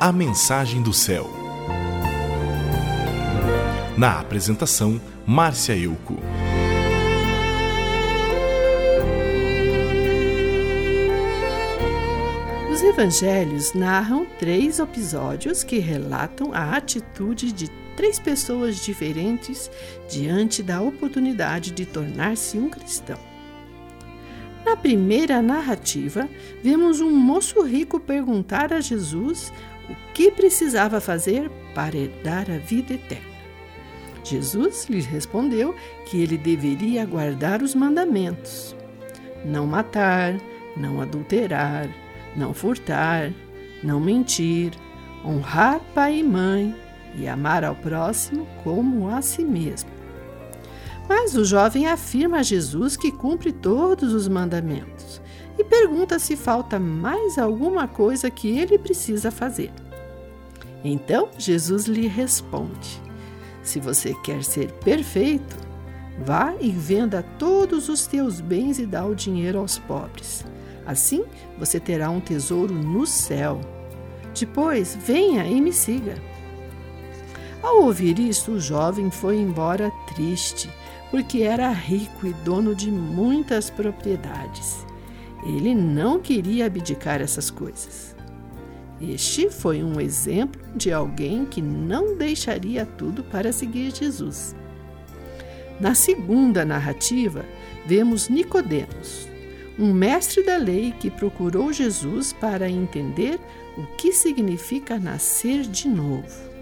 A Mensagem do Céu. Na apresentação, Márcia Euco. Os evangelhos narram três episódios que relatam a atitude de três pessoas diferentes diante da oportunidade de tornar-se um cristão. Na primeira narrativa, vemos um moço rico perguntar a Jesus o que precisava fazer para herdar a vida eterna. Jesus lhe respondeu que ele deveria guardar os mandamentos: não matar, não adulterar, não furtar, não mentir, honrar pai e mãe e amar ao próximo como a si mesmo. Mas o jovem afirma a Jesus que cumpre todos os mandamentos e pergunta se falta mais alguma coisa que ele precisa fazer. Então Jesus lhe responde: Se você quer ser perfeito, vá e venda todos os teus bens e dá o dinheiro aos pobres. Assim você terá um tesouro no céu. Depois, venha e me siga. Ao ouvir isso, o jovem foi embora triste, porque era rico e dono de muitas propriedades. Ele não queria abdicar essas coisas. Este foi um exemplo de alguém que não deixaria tudo para seguir Jesus. Na segunda narrativa, vemos Nicodemos, um mestre da lei que procurou Jesus para entender o que significa nascer de novo.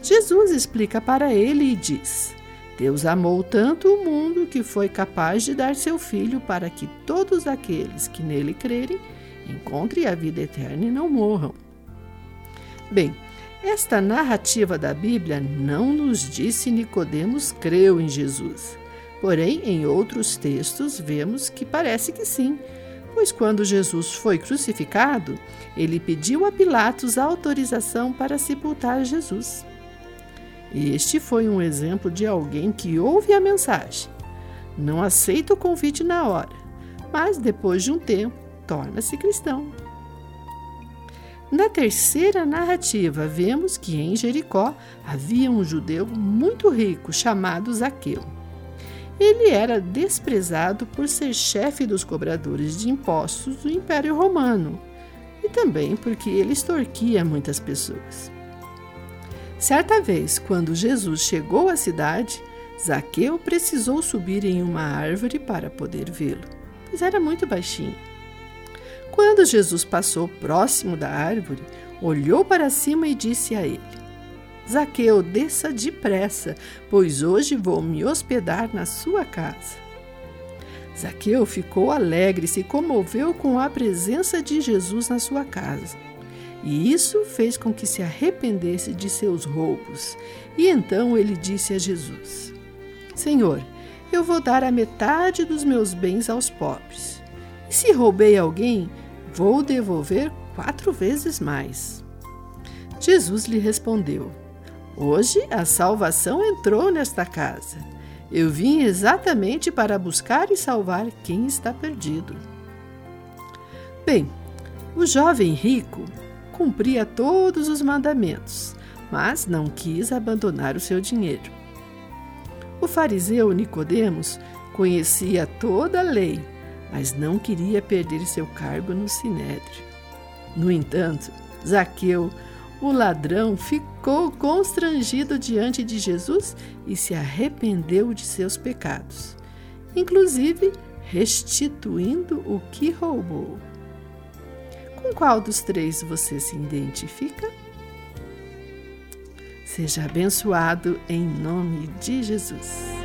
Jesus explica para ele e diz: Deus amou tanto o mundo que foi capaz de dar seu Filho para que todos aqueles que nele crerem encontrem a vida eterna e não morram. Bem, esta narrativa da Bíblia não nos diz se Nicodemos creu em Jesus. Porém, em outros textos vemos que parece que sim, pois quando Jesus foi crucificado, ele pediu a Pilatos autorização para sepultar Jesus. Este foi um exemplo de alguém que ouve a mensagem, não aceita o convite na hora, mas depois de um tempo torna-se cristão. Na terceira narrativa, vemos que em Jericó havia um judeu muito rico chamado Zaqueu. Ele era desprezado por ser chefe dos cobradores de impostos do Império Romano e também porque ele extorquia muitas pessoas. Certa vez, quando Jesus chegou à cidade, Zaqueu precisou subir em uma árvore para poder vê-lo, pois era muito baixinho. Quando Jesus passou próximo da árvore, olhou para cima e disse a ele: Zaqueu, desça depressa, pois hoje vou me hospedar na sua casa. Zaqueu ficou alegre e se comoveu com a presença de Jesus na sua casa. E isso fez com que se arrependesse de seus roubos. E então ele disse a Jesus: Senhor, eu vou dar a metade dos meus bens aos pobres. E se roubei alguém, vou devolver quatro vezes mais. Jesus lhe respondeu: Hoje a salvação entrou nesta casa. Eu vim exatamente para buscar e salvar quem está perdido. Bem, o jovem rico cumpria todos os mandamentos, mas não quis abandonar o seu dinheiro. O fariseu Nicodemos conhecia toda a lei, mas não queria perder seu cargo no sinédrio. No entanto, Zaqueu, o ladrão, ficou constrangido diante de Jesus e se arrependeu de seus pecados, inclusive restituindo o que roubou. Com qual dos três você se identifica? Seja abençoado em nome de Jesus.